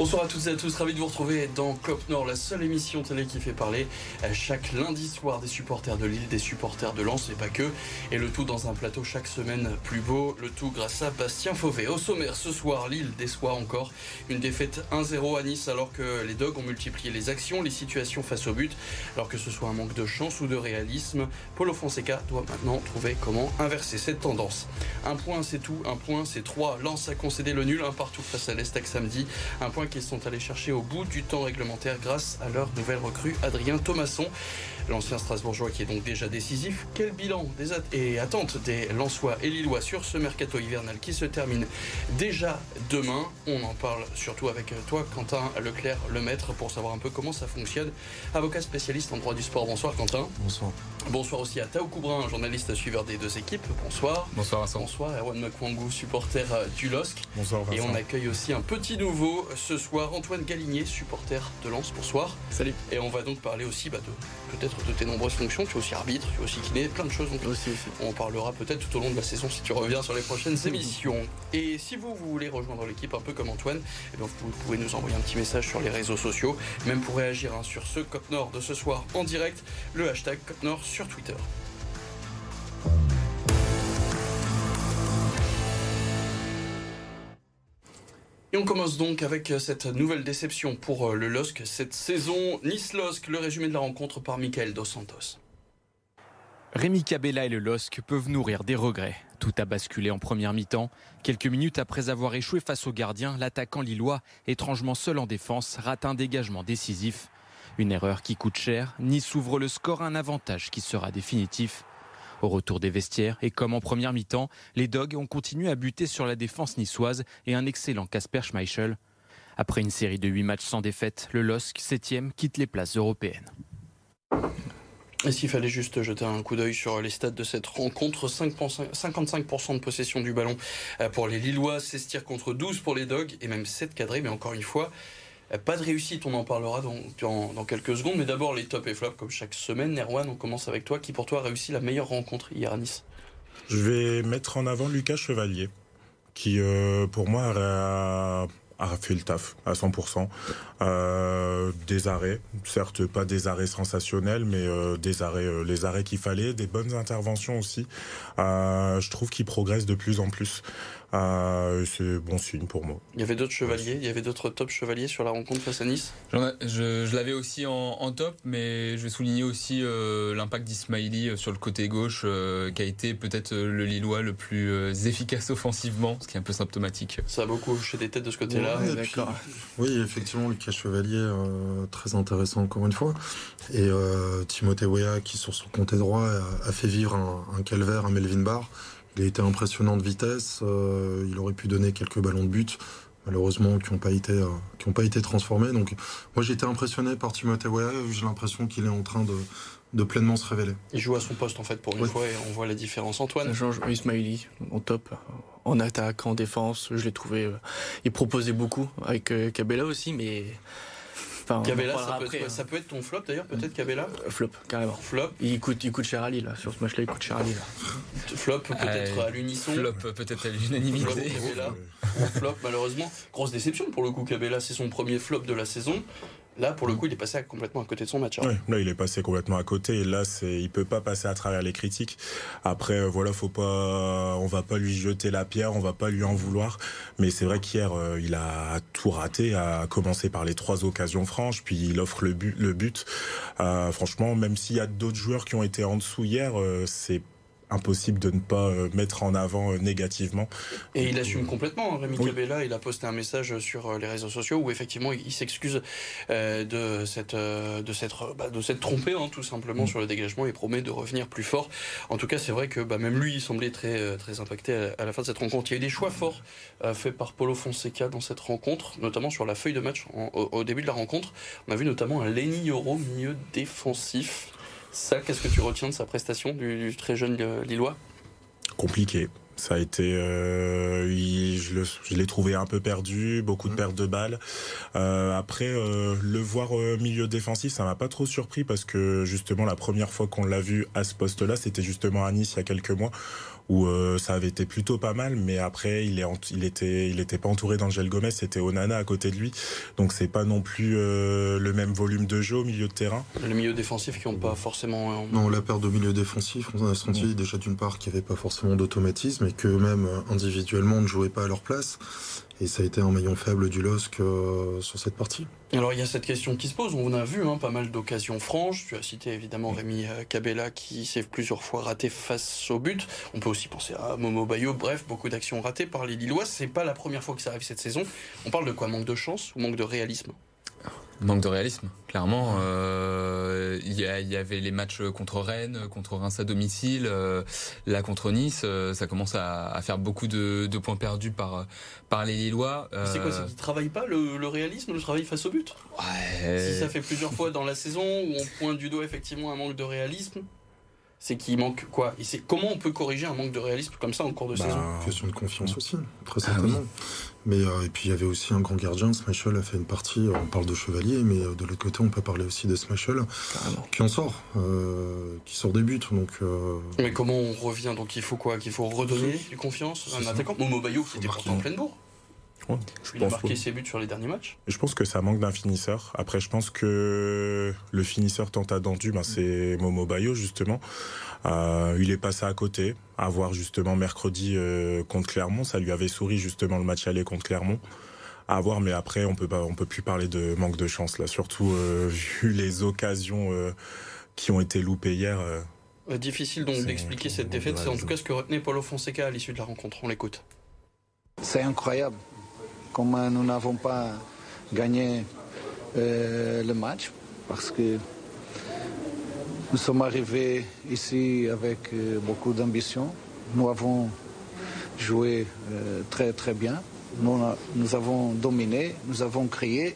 Bonsoir à toutes et à tous, ravi de vous retrouver dans Cop Nord, la seule émission télé qui fait parler chaque lundi soir des supporters de Lille, des supporters de Lens et pas que, et le tout dans un plateau chaque semaine plus beau, le tout grâce à Bastien Fauvet. Au sommaire ce soir, Lille déçoit encore une défaite 1-0 à Nice alors que les Dogs ont multiplié les actions, les situations face au but, alors que ce soit un manque de chance ou de réalisme, Paulo Fonseca doit maintenant trouver comment inverser cette tendance. Un point c'est tout, un point c'est trois. Lens a concédé le nul un partout face à l'Estac samedi, un point qu'ils sont allés chercher au bout du temps réglementaire grâce à leur nouvelle recrue Adrien Thomasson. L'ancien Strasbourgeois qui est donc déjà décisif. Quel bilan des et attentes des Lensois et Lillois sur ce mercato hivernal qui se termine déjà demain? On en parle surtout avec toi, Quentin Leclerc, le maître, pour savoir un peu comment ça fonctionne. Avocat spécialiste en droit du sport. Bonsoir, Quentin. Bonsoir. Bonsoir aussi à Tao Coubrin, journaliste suiveur des deux équipes. Bonsoir. Bonsoir Vincent. Bonsoir Erwan Makwangou, supporter du LOSC. Bonsoir Vincent. Et on accueille aussi un petit nouveau ce soir, Antoine Galinier, supporter de Lens. Bonsoir. Salut. Et on va donc parler aussi bah, de peut-être de tes nombreuses fonctions. Tu es aussi arbitre, tu es aussi kiné, plein de choses. Donc aussi, On parlera peut-être tout au long de la saison si tu reviens sur les prochaines émissions. Et si vous, vous voulez rejoindre l'équipe un peu comme Antoine, eh bien, vous pouvez nous envoyer un petit message sur les réseaux sociaux, même pour réagir hein, sur ce Cop Nord de ce soir en direct, le hashtag Cop Nord sur Twitter. Et on commence donc avec cette nouvelle déception pour le LOSC cette saison. Nice-LOSC, le résumé de la rencontre par Michael Dos Santos. Rémi Cabella et le LOSC peuvent nourrir des regrets. Tout a basculé en première mi-temps. Quelques minutes après avoir échoué face au gardien, l'attaquant lillois, étrangement seul en défense, rate un dégagement décisif. Une erreur qui coûte cher. Nice ouvre le score à un avantage qui sera définitif. Au retour des vestiaires, et comme en première mi-temps, les Dogs ont continué à buter sur la défense niçoise et un excellent Casper Schmeichel. Après une série de 8 matchs sans défaite, le LOSC, 7 quitte les places européennes. Et s'il fallait juste jeter un coup d'œil sur les stats de cette rencontre, 55% de possession du ballon euh, pour les Lillois, 16 tirs contre 12 pour les Dogs et même 7 cadrés, mais encore une fois, pas de réussite, on en parlera dans, quelques secondes. Mais d'abord, les top et flops, comme chaque semaine. Nerwan, on commence avec toi. Qui pour toi a réussi la meilleure rencontre hier à Nice? Je vais mettre en avant Lucas Chevalier, qui euh, pour moi a, fait le taf à 100%. Euh, des arrêts, certes pas des arrêts sensationnels, mais euh, des arrêts, euh, les arrêts qu'il fallait, des bonnes interventions aussi. Euh, je trouve qu'il progresse de plus en plus. Euh, c'est bon signe pour moi. Il y avait d'autres chevaliers, il y avait d'autres top chevaliers sur la rencontre face à Nice? Je, je l'avais aussi en, en, top, mais je vais souligner aussi euh, l'impact d'Ismaili sur le côté gauche, euh, qui a été peut-être le Lillois le plus euh, efficace offensivement, ce qui est un peu symptomatique. Ça a beaucoup chez des têtes de ce côté-là. Ouais, D'accord. Oui, effectivement, Lucas Chevalier, euh, très intéressant encore une fois. Et euh, Timothée Weah, qui sur son côté droit a, a fait vivre un, un calvaire à Melvin Barr. Il a été impressionnant de vitesse. Euh, il aurait pu donner quelques ballons de but, malheureusement, qui n'ont pas été, euh, qui ont pas été transformés. Donc, moi, j'ai été impressionné par Timothée Weah. J'ai l'impression qu'il est en train de, de pleinement se révéler. Il joue à son poste en fait pour une Oui. fois et on voit la différence. Antoine Georges Ismaili, en top, en attaque, en défense, je l'ai trouvé. euh, il proposait beaucoup avec euh, Cabella aussi, mais. Enfin, Cabella, ça parlera peut, après, être, hein. ça peut être ton flop d'ailleurs, peut-être Cabella Euh, Flop, carrément. Flop, Il coûte, il coûte cher à Lille, là. Sur ce match-là, il coûte cher à Lille. flop peut-être Euh, à l'unisson. Flop peut-être à l'unanimité. Flop malheureusement. Grosse déception pour le coup Cabella, c'est son premier flop de la saison. Là pour le coup il est passé complètement à côté de son match. hein. Là, il est passé complètement à côté. Là, c'est, il peut pas passer à travers les critiques. Après, euh, voilà, faut pas, on va pas lui jeter la pierre, on va pas lui en vouloir. Mais c'est vrai qu'hier, euh, il a tout raté, à commencer par les trois occasions franches, puis il offre le but. Le but. Euh, franchement, même s'il y a d'autres joueurs qui ont été en dessous hier, c'est impossible de ne pas euh, mettre en avant euh, négativement. Et il assume complètement, hein, Rémi Oui. Cabella. Il a posté un message sur euh, les réseaux sociaux où effectivement il s'excuse euh, de cette euh, de s'être bah, de s'être trompé hein, tout simplement Mm. sur le dégagement et promet de revenir plus fort. En tout cas, c'est vrai que bah, même lui il semblait très euh, très impacté à, la fin de cette rencontre. Il y a eu des choix forts euh, faits par Paulo Fonseca dans cette rencontre, notamment sur la feuille de match en- au, au début de la rencontre. On a vu notamment un Lenny Yoro milieu défensif. Ça, qu'est-ce que tu retiens de sa prestation du, du très jeune euh, Lillois? Compliqué. Ça a été, euh, je l'ai trouvé un peu perdu, beaucoup de mm. pertes de balles. Euh, après, euh, le voir au milieu défensif, ça m'a pas trop surpris parce que justement la première fois qu'on l'a vu à ce poste-là, c'était justement à Nice il y a quelques mois où euh, ça avait été plutôt pas mal, mais après il est il était il était pas entouré d'Angel Gomez, c'était Onana à côté de lui, donc c'est pas non plus euh, le même volume de jeu au milieu de terrain. Le milieu défensif qui ont pas forcément. Euh, non, la perte de milieu défensif, on a senti déjà d'une part qu'il n'y avait pas forcément d'automatisme et que même individuellement on ne jouait pas à leur place. Et ça a été un maillon faible du LOSC euh, sur cette partie. Alors il y a cette question qui se pose. On a vu hein, pas mal d'occasions franches. Tu as cité évidemment Rémi euh, Cabella qui s'est plusieurs fois raté face au but. On peut aussi penser à Momo Bayo. Bref, beaucoup d'actions ratées par les Lillois. C'est pas la première fois que ça arrive cette saison. On parle de quoi? Manque de chance ou manque de réalisme? Manque de réalisme, clairement. Euh, il y, y, avait les matchs contre Rennes, contre Reims à domicile, euh, là contre Nice, euh, ça commence à, à, faire beaucoup de, de, points perdus par par les Lillois. C'est quoi, c'est qu'ils travaillent pas le, le, réalisme, le travail face au but? Ouais. Si ça fait plusieurs fois dans la saison où on pointe du doigt effectivement un manque de réalisme, c'est qu'il manque quoi? Et c'est comment on peut corriger un manque de réalisme comme ça en cours de bah, saison? Question de confiance aussi, très certainement. Ah mais euh, et puis il y avait aussi un grand gardien, Smashel a fait une partie. On parle de Chevalier, mais euh, de l'autre côté, on peut parler aussi de Smashel qui en sort, euh, qui sort des buts. Donc. Euh, mais comment on revient? Donc il faut quoi? Qu'il faut redonner du confiance à un attaquant? Momo Bayou qui était pourtant en pleine bourre. Je il a marqué ses buts sur les derniers matchs? Je pense que ça manque d'un finisseur. Après, je pense que le finisseur tant attendu, ben, c'est Momo Bayo justement. Euh, il est passé à côté, à voir justement mercredi euh, contre Clermont. Ça lui avait souri justement le match aller contre Clermont. À voir, mais après on peut pas, on peut plus parler de manque de chance là, surtout euh, vu les occasions qui ont été loupées hier. Difficile donc d'expliquer cette défaite. C'est en tout cas ce que retenait Paulo Fonseca à l'issue de la rencontre. On l'écoute. C'est incroyable comment nous n'avons pas gagné le match parce que nous sommes arrivés ici avec euh, beaucoup d'ambition. Nous avons joué euh, très très bien. Nous, avons dominé, nous avons crié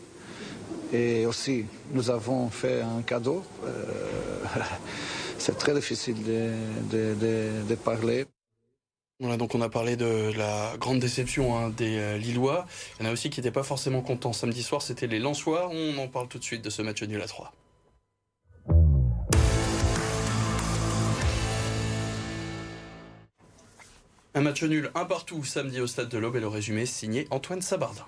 et aussi nous avons fait un cadeau. Euh, c'est très difficile de, parler. Voilà, donc on a parlé de la grande déception hein, des Lillois. Il y en a aussi qui n'étaient pas forcément contents samedi soir, c'était les Lensois. On en parle tout de suite de ce match nul à 3. Un match nul, un partout samedi au stade de l'Aube et le résumé signé Antoine Sabardin.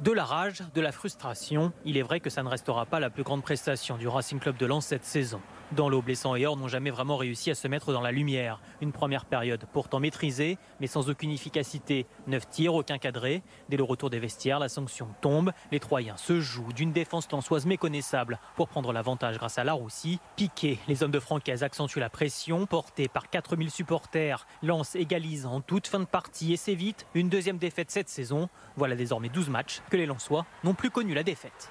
De la rage, de la frustration, il est vrai que ça ne restera pas la plus grande prestation du Racing Club de Lens cette saison. Dans l'eau, Blessant et Or n'ont jamais vraiment réussi à se mettre dans la lumière. Une première période pourtant maîtrisée, mais sans aucune efficacité. Neuf tirs, aucun cadré. Dès le retour des vestiaires, la sanction tombe. Les Troyens se jouent d'une défense lançoise méconnaissable pour prendre l'avantage grâce à la Roussie. Piqué, les hommes de Francaise accentuent la pression. Portés par 4000 supporters, Lance égalise en toute fin de partie et c'est vite. Une deuxième défaite cette saison. Voilà désormais 12 matchs que les Lensois n'ont plus connu la défaite.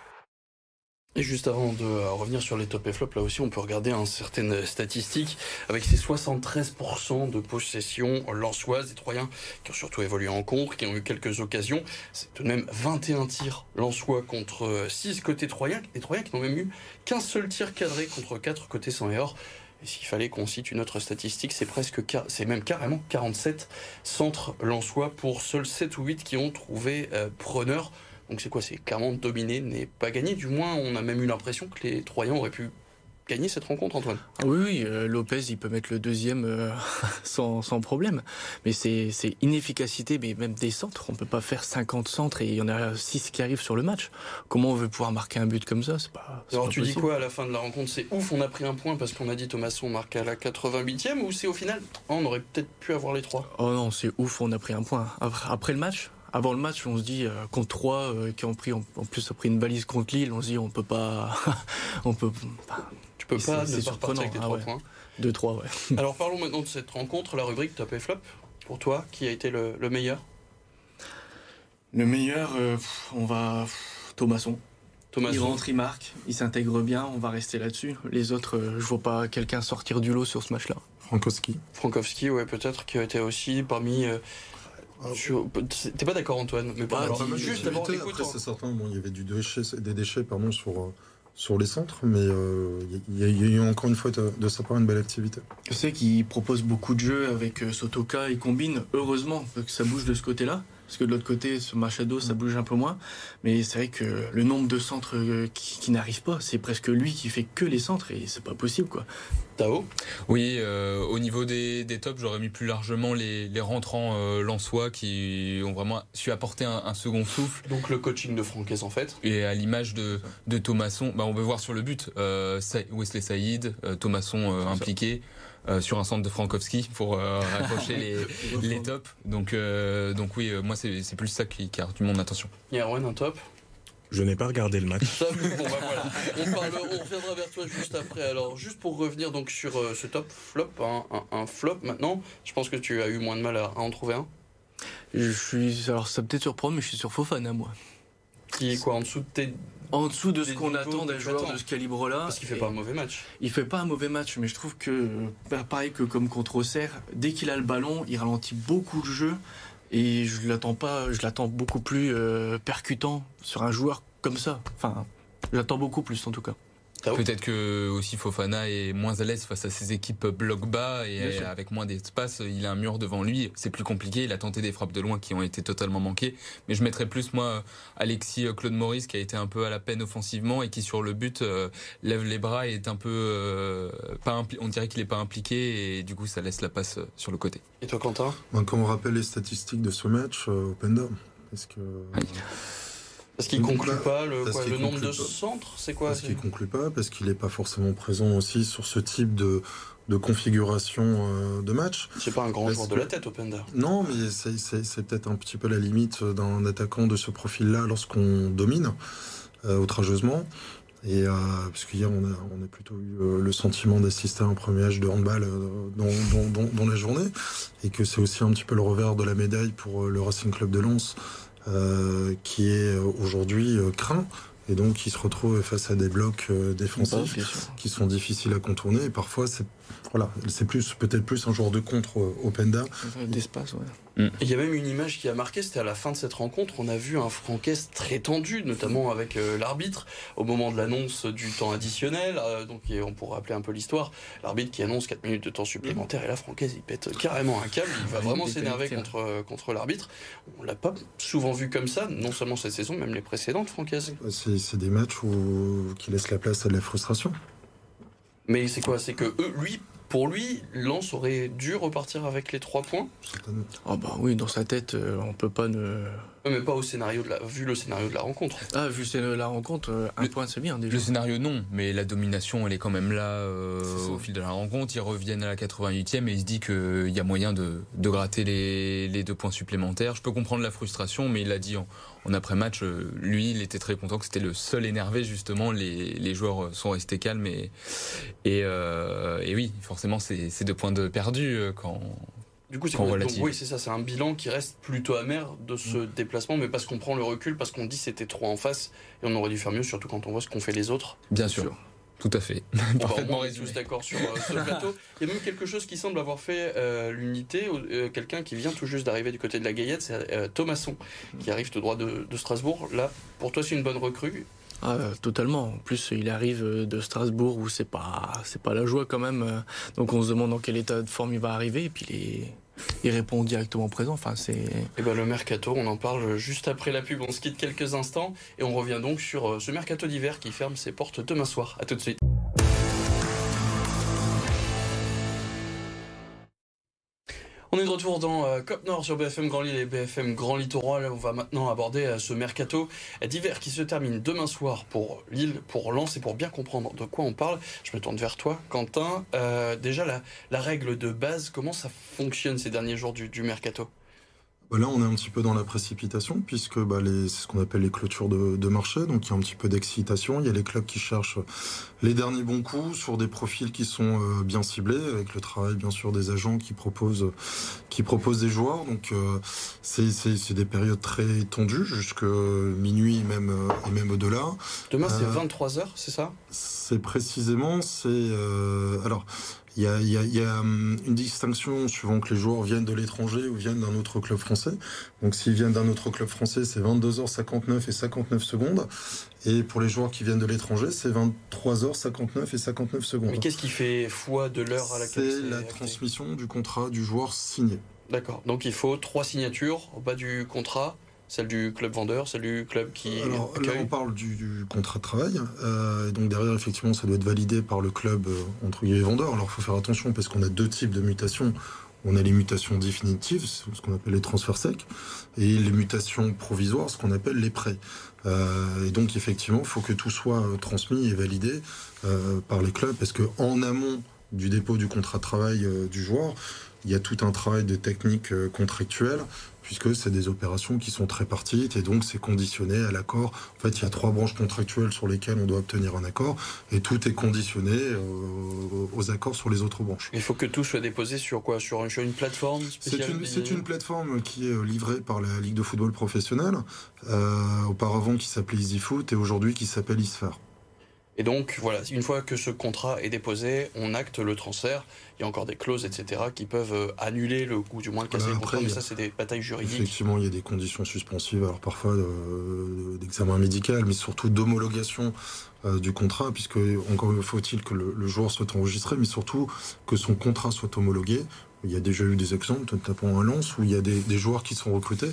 Et juste avant de euh, revenir sur les top et flop, là aussi on peut regarder hein, certaines statistiques avec ces 73% de possession lançoise des Troyens qui ont surtout évolué en contre, qui ont eu quelques occasions. C'est tout de même 21 tirs lançois contre 6 euh, côté Troyens, les Troyens qui n'ont même eu qu'un seul tir cadré contre 4 côté sans et s'il fallait qu'on cite une autre statistique, c'est presque, c'est même carrément 47 centres lançois pour seuls 7 ou 8 qui ont trouvé euh, preneur. Donc c'est quoi C'est clairement dominer n'est pas gagné. Du moins, on a même eu l'impression que les Troyens auraient pu gagner cette rencontre, Antoine. Ah oui, oui euh, Lopez, il peut mettre le deuxième euh, sans, sans, problème. Mais c'est inefficacité, mais même des centres. On peut pas faire 50 centres et il y en a 6 qui arrivent sur le match. Comment on veut pouvoir marquer un but comme ça? C'est pas. Alors tu dis quoi à la fin de la rencontre? C'est ouf, on a pris un point parce qu'on a dit Thomasson marque à la 88e ou c'est au final oh, on aurait peut-être pu avoir les trois? Oh non, c'est ouf, on a pris un point. Après le match, avant le match, on se dit euh, contre trois euh, qui ont pris en, plus a pris une balise contre Lille, on se dit on peut pas, on peut. Tu peux pas ne pas avec les ah trois points. Deux trois, ouais. Alors parlons maintenant de cette rencontre, la rubrique top et flop. Pour toi, qui a été le, meilleur? Le meilleur, euh, on va Thomasson. Il rentre, il marque, il s'intègre bien, on va rester là-dessus. Les autres, je vois pas quelqu'un sortir du lot sur ce match-là. Frankowski. Frankowski, ouais, peut-être, qui a été aussi parmi ah, t'es pas d'accord Antoine Mais pas juste d'abord écoute. c'est certain, bon, il y avait du déchet, des déchets pardon, sur, sur les centres, mais euh, il y, a eu encore une fois de, de sa part une belle activité. Je sais qu'il propose beaucoup de jeux avec euh, Sotoka, il combine, heureusement que ça bouge de ce côté-là. Parce que de l'autre côté, ce Machado, ça bouge un peu moins. Mais c'est vrai que le nombre de centres euh, qui, qui n'arrivent pas, c'est presque lui qui fait que les centres et c'est pas possible, quoi. Tao Oui, euh, au niveau des, des tops, j'aurais mis plus largement les, les rentrants euh, lensois qui ont vraiment su apporter un, un, second souffle. Donc le coaching de Francaise en fait. Et à l'image de, de Thomasson, bah, on peut voir sur le but, euh, Wesley Saïd, euh, Thomasson euh, impliqué. Euh, sur un centre de Frankowski pour euh, raccrocher les, les tops. Donc, euh, donc oui, moi c'est plus ça qui, qui, a retenu mon attention. Yerwan, un top? Je n'ai pas regardé le match. bon, bah, voilà. on, parle, on, reviendra vers toi juste après. Alors, juste pour revenir donc sur euh, ce top flop, hein, un, un, flop maintenant, je pense que tu as eu moins de mal à, à en trouver un. Je suis, alors ça peut-être surprendre, mais je suis sur Fofana moi. Qui est quoi en dessous de tes en dessous de ce qu'on attend d'un joueur de ce calibre-là. Parce qu'il fait pas un mauvais match. Il fait pas un mauvais match, mais je trouve que pareil que comme contre Auxerre, dès qu'il a le ballon, il ralentit beaucoup le jeu et je l'attends pas, je l'attends beaucoup plus euh, percutant sur un joueur comme ça. Enfin, j'attends beaucoup plus en tout cas. Peut-être que aussi Fofana est moins à l'aise face à ses équipes bloc bas et avec moins d'espace, il a un mur devant lui, c'est plus compliqué. Il a tenté des frappes de loin qui ont été totalement manquées, mais je mettrais plus moi Alexis Claude Maurice qui a été un peu à la peine offensivement et qui sur le but euh, lève les bras et est un peu euh, pas on dirait qu'il est pas impliqué et du coup ça laisse la passe sur le côté. Et toi Quentin? Quand on rappelle les statistiques de ce match, euh, Openda, est-ce que oui. Parce qu'il conclut pas le, quoi, le nombre de centres, c'est quoi Parce qu'il conclut pas, parce qu'il n'est pas forcément présent aussi sur ce type de, de configuration euh, de match. C'est pas un grand joueur de la tête, Openda. Non, mais c'est peut-être un petit peu la limite d'un attaquant de ce profil-là lorsqu'on domine euh, outrageusement. Et euh, parce qu'hier, on a, on a plutôt eu le sentiment d'assister à un premier match de handball dans, dans, dans, dans, la journée, et que c'est aussi un petit peu le revers de la médaille pour le Racing Club de Lens. Euh, qui est aujourd'hui euh, craint et donc qui se retrouve face à des blocs euh, défensifs bah, qui sont difficiles à contourner. Et parfois c'est voilà c'est plus peut-être plus un joueur de contre Openda. D'espace ouais. Mm. Il y a même une image qui a marqué, c'était à la fin de cette rencontre, on a vu un Franquès très tendu, notamment avec euh, l'arbitre, au moment de l'annonce du temps additionnel, euh, donc on pourra rappeler un peu l'histoire, l'arbitre qui annonce 4 minutes de temps supplémentaire, et la Francaise il pète carrément un câble, il va vraiment s'énerver contre, contre l'arbitre. On l'a pas souvent vu comme ça, non seulement cette saison, même les précédentes Franquaises. C'est des matchs où, qui laissent la place à de la frustration. Mais c'est quoi? C'est que eux, lui, pour lui, Lens aurait dû repartir avec les trois points Oh bah oui, dans sa tête, euh, on peut pas ne. Mais pas au scénario de la, vu le scénario de la rencontre. Ah, vu le scénario de la rencontre, euh, un le, point c'est bien déjà. Le scénario non, mais la domination elle est quand même là euh, au fil de la rencontre. Ils reviennent à la 88e et il se dit qu'il y a moyen de, de gratter les, les, deux points supplémentaires. Je peux comprendre la frustration, mais il l'a dit en, en après-match, lui, il était très content que c'était le seul énervé justement. Les, les joueurs sont restés calmes et, et, euh, et oui, forcément c'est deux points de perdus quand du coup, c'est oui, c'est ça, c'est un bilan qui reste plutôt amer de ce mmh. déplacement, mais parce qu'on prend le recul, parce qu'on dit c'était trop en face et on aurait dû faire mieux, surtout quand on voit ce qu'ont fait les autres. Bien sûr. sûr. Tout à fait. Bon, bah, on est tous d'accord sur euh, ce plateau. Il y a même quelque chose qui semble avoir fait euh, l'unité. Euh, Quelqu'un qui vient tout juste d'arriver du côté de la Gaillette, c'est Thomasson, qui arrive tout droit de, de Strasbourg. Là, pour toi, c'est une bonne recrue. Ah, totalement. En plus, il arrive de Strasbourg où c'est pas, c'est pas la joie quand même. Donc, on se demande dans quel état de forme il va arriver. Et puis, il répond directement présent. Enfin, c'est. Et ben le mercato, on en parle juste après la pub. On se quitte quelques instants et on revient donc sur ce mercato d'hiver qui ferme ses portes demain soir. À tout de suite. On est de retour dans euh, Cop Nord sur BFM Grand Lille et BFM Grand Littoral. On va maintenant aborder euh, ce mercato d'hiver qui se termine demain soir pour Lille, pour Lens et pour bien comprendre de quoi on parle. Je me tourne vers toi, Quentin. Euh, déjà, la, règle de base, comment ça fonctionne ces derniers jours du, mercato? Là, on est un petit peu dans la précipitation, puisque bah, c'est ce qu'on appelle les clôtures de, de, marché. Donc, il y a un petit peu d'excitation. Il y a les clubs qui cherchent les derniers bons coups sur des profils qui sont euh, bien ciblés, avec le travail, bien sûr, des agents qui proposent, qui proposent des joueurs. Donc, euh, c'est des périodes très tendues, jusque minuit même, et même au-delà. Demain, c'est euh, 23h, c'est ça? C'est précisément, c'est... alors, il y, a, il, y a, il y a, hum, une distinction suivant que les joueurs viennent de l'étranger ou viennent d'un autre club français. Donc s'ils viennent d'un autre club français, c'est 22h59 et 59 secondes. Et pour les joueurs qui viennent de l'étranger, c'est 23h59 et 59 secondes. Mais qu'est-ce qui fait foi de l'heure à laquelle C'est la transmission du contrat du joueur signé. D'accord. Donc il faut trois signatures au bas du contrat celle du club vendeur, celle du club qui. Alors là, on parle du, du contrat de travail. Euh, donc derrière, effectivement, ça doit être validé par le club euh, entre guillemets vendeur. Alors il faut faire attention parce qu'on a deux types de mutations. On a les mutations définitives, ce qu'on appelle les transferts secs, et les mutations provisoires, ce qu'on appelle les prêts. Euh, et donc effectivement, il faut que tout soit transmis et validé par les clubs parce que en amont du dépôt du contrat de travail du joueur, il y a tout un travail de technique contractuelle puisque c'est des opérations qui sont très partites et donc c'est conditionné à l'accord. En fait, il y a trois branches contractuelles sur lesquelles on doit obtenir un accord et tout est conditionné euh, aux accords sur les autres branches. Il faut que tout soit déposé sur quoi? Sur une, sur une plateforme spéciale C'est une, une, plateforme qui est livrée par la Ligue de football professionnel, euh, auparavant qui s'appelait EasyFoot et aujourd'hui qui s'appelle Isfer. Et donc, voilà, une fois que ce contrat est déposé, on acte le transfert. Il y a encore des clauses, etc., qui peuvent euh, annuler le ou du moins casser le contrat, mais ça, c'est des batailles juridiques. Effectivement, il y a des conditions suspensives, alors parfois d'examen médical, mais surtout d'homologation euh, du contrat, puisque encore faut-il que le, le, joueur soit enregistré, mais surtout que son contrat soit homologué. Il y a déjà eu des exemples, notamment à Lens, où il y a des, des, joueurs qui sont recrutés,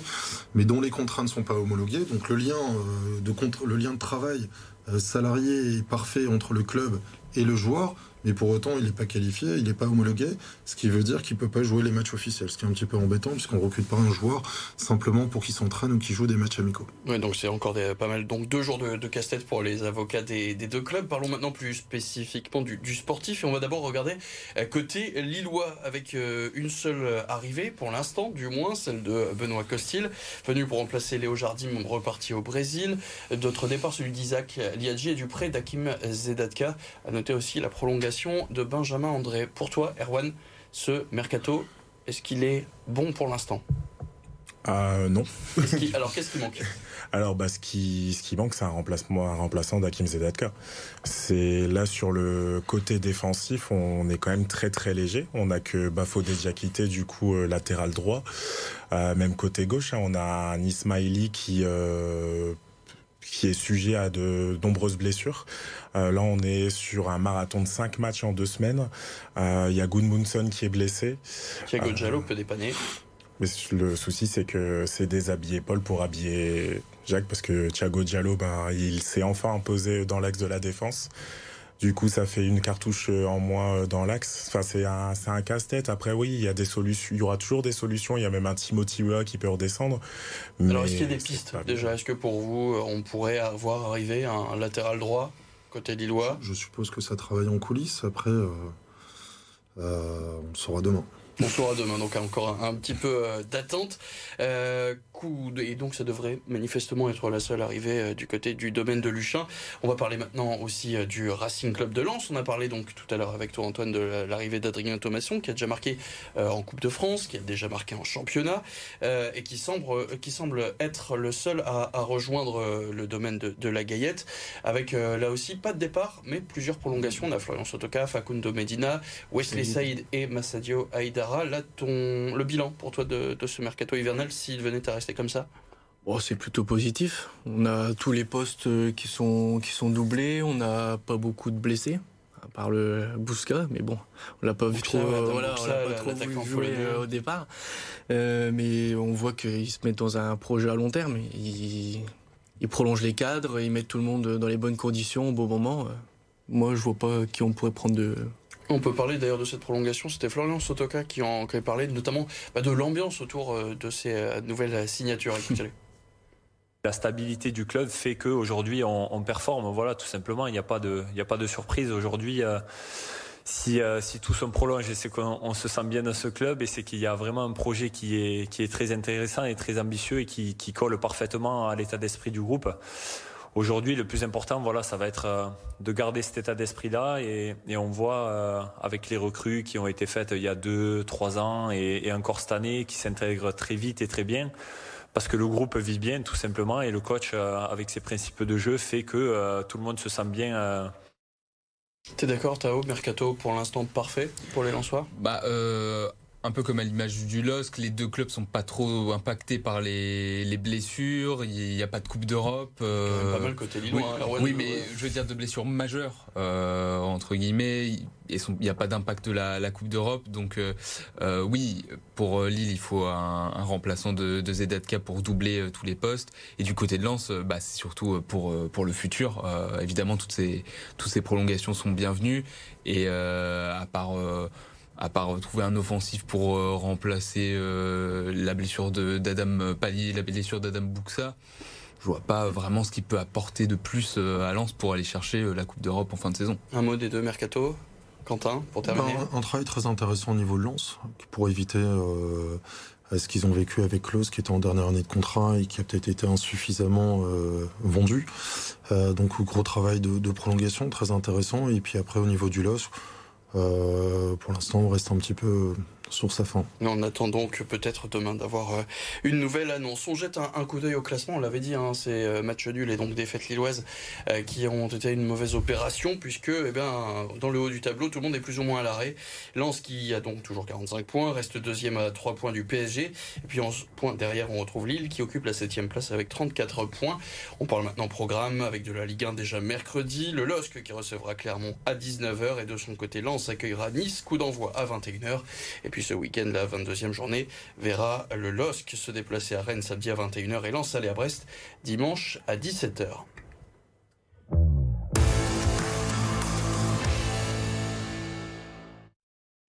mais dont les contrats ne sont pas homologués. Donc le lien, euh, de, le lien de travail euh, salarié est parfait entre le club et le joueur, mais pour autant il n'est pas qualifié, il n'est pas homologué, ce qui veut dire qu'il peut pas jouer les matchs officiels, ce qui est un petit peu embêtant puisqu'on recrute pas un joueur simplement pour qu'il s'entraîne ou qu'il joue des matchs amicaux. Oui, donc c'est encore pas mal. Donc deux jours de, casse-tête pour les avocats des, deux clubs. Parlons maintenant plus spécifiquement du, du sportif et on va d'abord regarder euh, côté lillois avec euh, une seule arrivée pour l'instant, du moins celle de Benoît Costil, venu pour remplacer Léo Jardim, reparti au Brésil. D'autres départs, celui d'Isaac Liadji et du prêt d'Hakim Zedatka. À noter aussi la prolongation de Benjamin André. Pour toi, Erwan, ce mercato, est-ce qu'il est bon pour l'instant? Euh, non. Qu alors qu'est-ce qui manque? Alors bah, ce, qui, ce qui manque, c'est un remplacement, un remplaçant d'Hakim Zedatka. C'est là sur le côté défensif, on est quand même très très léger. On a que Bafodé Diakité, du coup euh, latéral droit. Euh, même côté gauche, hein, on a un Ismaili qui euh, qui est sujet à de nombreuses blessures. Euh, là, on est sur un marathon de 5 matchs en deux semaines. Il euh, y a Gunmunson qui est blessé. Thiago euh, Diallo peut dépanner. Mais le souci, c'est que c'est déshabiller Paul pour habiller Jacques, parce que Thiago Diallo, ben, il s'est enfin imposé dans l'axe de la défense. Du coup, ça fait une cartouche en moins dans l'axe. Enfin, c'est un, c'est un casse-tête. Après, oui, il y a des solutions. Il y aura toujours des solutions. Il y a même un Timothy qui peut redescendre. Alors, est-ce qu'il y a des pistes déjà? Est-ce que pour vous, on pourrait avoir arrivé un latéral droit côté lillois? Je suppose que ça travaille en coulisses. Après, euh, euh, on saura demain. On saura demain, donc encore un, un petit peu euh, et donc ça devrait manifestement être la seule arrivée euh, du côté du domaine de Luchin. On va parler maintenant aussi euh, du Racing Club de Lens. On a parlé donc tout à l'heure avec toi Antoine de l'arrivée d'Adrien Thomasson qui a déjà marqué euh, en Coupe de France, qui a déjà marqué en championnat et qui semble, qui semble être le seul à, à rejoindre le domaine de, de, la Gaillette avec là aussi pas de départ mais plusieurs prolongations. On a Florian Sotoka, Facundo Medina, Wesley Saïd et Massadio Aïdara. Là, ton, le bilan pour toi de, de ce mercato hivernal s'il venait à rester comme ça Bon, c'est plutôt positif. On a tous les postes qui sont, qui sont doublés. On n'a pas beaucoup de blessés, à part le Bousca. Mais bon, on l'a pas vu trop, euh, voilà, on l'a pas trop vu jouer euh, au départ. Euh, mais on voit qu'ils se mettent dans un projet à long terme. Ils, ils prolongent les cadres, ils mettent tout le monde dans les bonnes conditions au bon moment. Moi, je vois pas qui on pourrait prendre de, on peut parler d'ailleurs de cette prolongation. C'était Florian Sotoka qui en qui avait parlé, notamment bah, de l'ambiance autour de ces euh, nouvelles signatures. Écoutez-les. La stabilité du club fait qu'aujourd'hui on, on performe. Voilà, tout simplement. Il n'y a pas de, a surprise aujourd'hui. Euh, si, euh, tout se prolonge, c'est qu'on se sent bien dans ce club et c'est qu'il y a vraiment un projet qui est, qui est très intéressant et très ambitieux et qui, qui colle parfaitement à l'état d'esprit du groupe. Aujourd'hui, le plus important, voilà, ça va être euh, de garder cet état d'esprit-là et, et, on voit euh, avec les recrues qui ont été faites il y a deux, trois ans et, et encore cette année, qui s'intègrent très vite et très bien parce que le groupe vit bien tout simplement et le coach euh, avec ses principes de jeu fait que euh, tout le monde se sent bien T'es d'accord, Tao Mercato pour l'instant parfait pour les Lensois? Bah, euh, un peu comme à l'image du LOSC, les deux clubs sont pas trop impactés par les, les blessures, il n'y a pas de Coupe d'Europe. Euh... Pas mal côté Lillois. Oui, hein, oui mais je veux dire de blessures majeures, euh, entre guillemets. Il n'y a pas d'impact de la, la Coupe d'Europe. Donc euh, euh, oui, pour Lille, il faut un, un remplaçant de, de Zedatka pour doubler euh, tous les postes. Et du côté de Lens, bah, c'est surtout pour, pour le futur. Euh, évidemment, toutes ces, toutes ces prolongations sont bienvenues. Et euh, à part à part trouver un offensif pour euh, remplacer euh, la blessure d'Adam Pallier, la blessure d'Adam Buxa, je vois pas vraiment ce qu'il peut apporter de plus euh, à Lens pour aller chercher la Coupe d'Europe en fin de saison. Un mot des deux mercato Quentin, pour terminer ben, Un travail très intéressant au niveau de Lens, pour éviter euh, ce qu'ils ont vécu avec Klaus, qui était en dernière année de contrat et qui a peut-être été insuffisamment euh, vendu. Euh, donc, gros travail de, de, prolongation, très intéressant. Et puis après, au niveau du LOS, euh, pour l'instant, on reste un petit peu sur sa fin. On attend donc peut-être demain d'avoir une nouvelle annonce. On jette un, coup d'œil au classement, on l'avait dit, hein, c'est match nul et donc défaites lilloises euh, qui ont été une mauvaise opération puisque eh bien, dans le haut du tableau, tout le monde est plus ou moins à l'arrêt. Lens qui a donc toujours 45 points, reste deuxième à 3 points du PSG. Et puis en point derrière, on retrouve Lille qui occupe la 7 place avec 34 points. On parle maintenant programme avec de la Ligue 1 déjà mercredi. Le LOSC qui recevra Clermont à 19h et de son côté, Lens accueillera Nice, coup d'envoi à 21h. Et puis ce week-end, la 22e journée, verra le LOSC se déplacer à Rennes samedi à 21h et Lens à Brest dimanche à 17h.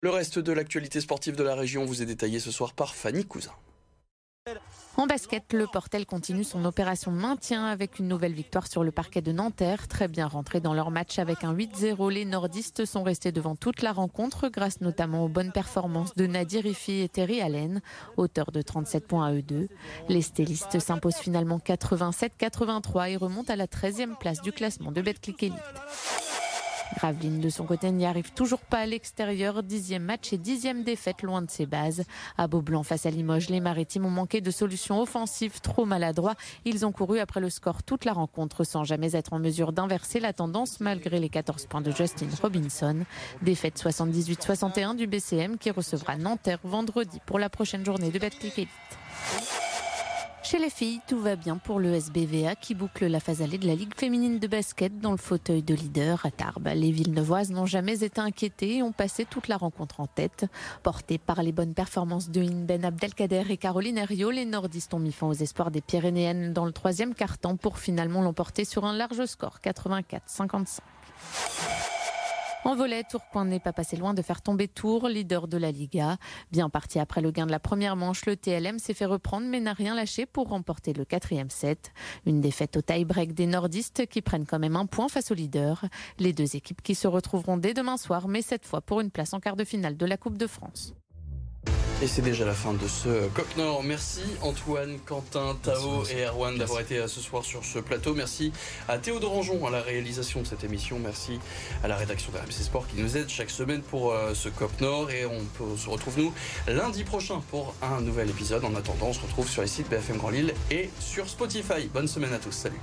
Le reste de l'actualité sportive de la région vous est détaillé ce soir par Fanny Cousin. En basket, le Portel continue son opération maintien avec une nouvelle victoire sur le parquet de Nanterre. Très bien rentré dans leur match avec un 8-0, les nordistes sont restés devant toute la rencontre grâce notamment aux bonnes performances de Nadir Ifi et Terry Allen, auteurs de 37 points à eux deux. Les stylistes s'imposent finalement 87-83 et remontent à la 13e place du classement de Betclic Elite. Graveline, de son côté, n'y arrive toujours pas à l'extérieur. Dixième match et dixième défaite loin de ses bases. À Beaublanc, face à Limoges, les Maritimes ont manqué de solutions offensives trop maladroits. Ils ont couru après le score toute la rencontre sans jamais être en mesure d'inverser la tendance malgré les 14 points de Justin Robinson. Défaite 78-61 du BCM qui recevra Nanterre vendredi pour la prochaine journée de Betclic Elite. Chez les filles, tout va bien pour le SBVA qui boucle la phase allée de la Ligue féminine de basket dans le fauteuil de leader à Tarbes. Les Villeneuvoises n'ont jamais été inquiétées et ont passé toute la rencontre en tête. Portées par les bonnes performances de Inben Abdelkader et Caroline Herriot, les nordistes ont mis fin aux espoirs des Pyrénéennes dans le troisième quart-temps pour finalement l'emporter sur un large score 84-55. En volet, Tourcoing n'est pas passé loin de faire tomber Tours, leader de la Liga. Bien parti après le gain de la première manche, le TLM s'est fait reprendre mais n'a rien lâché pour remporter le quatrième set. Une défaite au tie-break des nordistes qui prennent quand même un point face au leader. Les deux équipes qui se retrouveront dès demain soir, mais cette fois pour une place en quart de finale de la Coupe de France. Et c'est déjà la fin de ce COP Nord. Merci Antoine, Quentin, Tao et Erwan d'avoir été ce soir sur ce plateau. Merci à Théo Dorangeon à la réalisation de cette émission. Merci à la rédaction de RMC Sport qui nous aide chaque semaine pour ce COP Nord. Et on peut, se retrouve nous lundi prochain pour un nouvel épisode. En attendant, on se retrouve sur les sites BFM Grand Lille et sur Spotify. Bonne semaine à tous. Salut.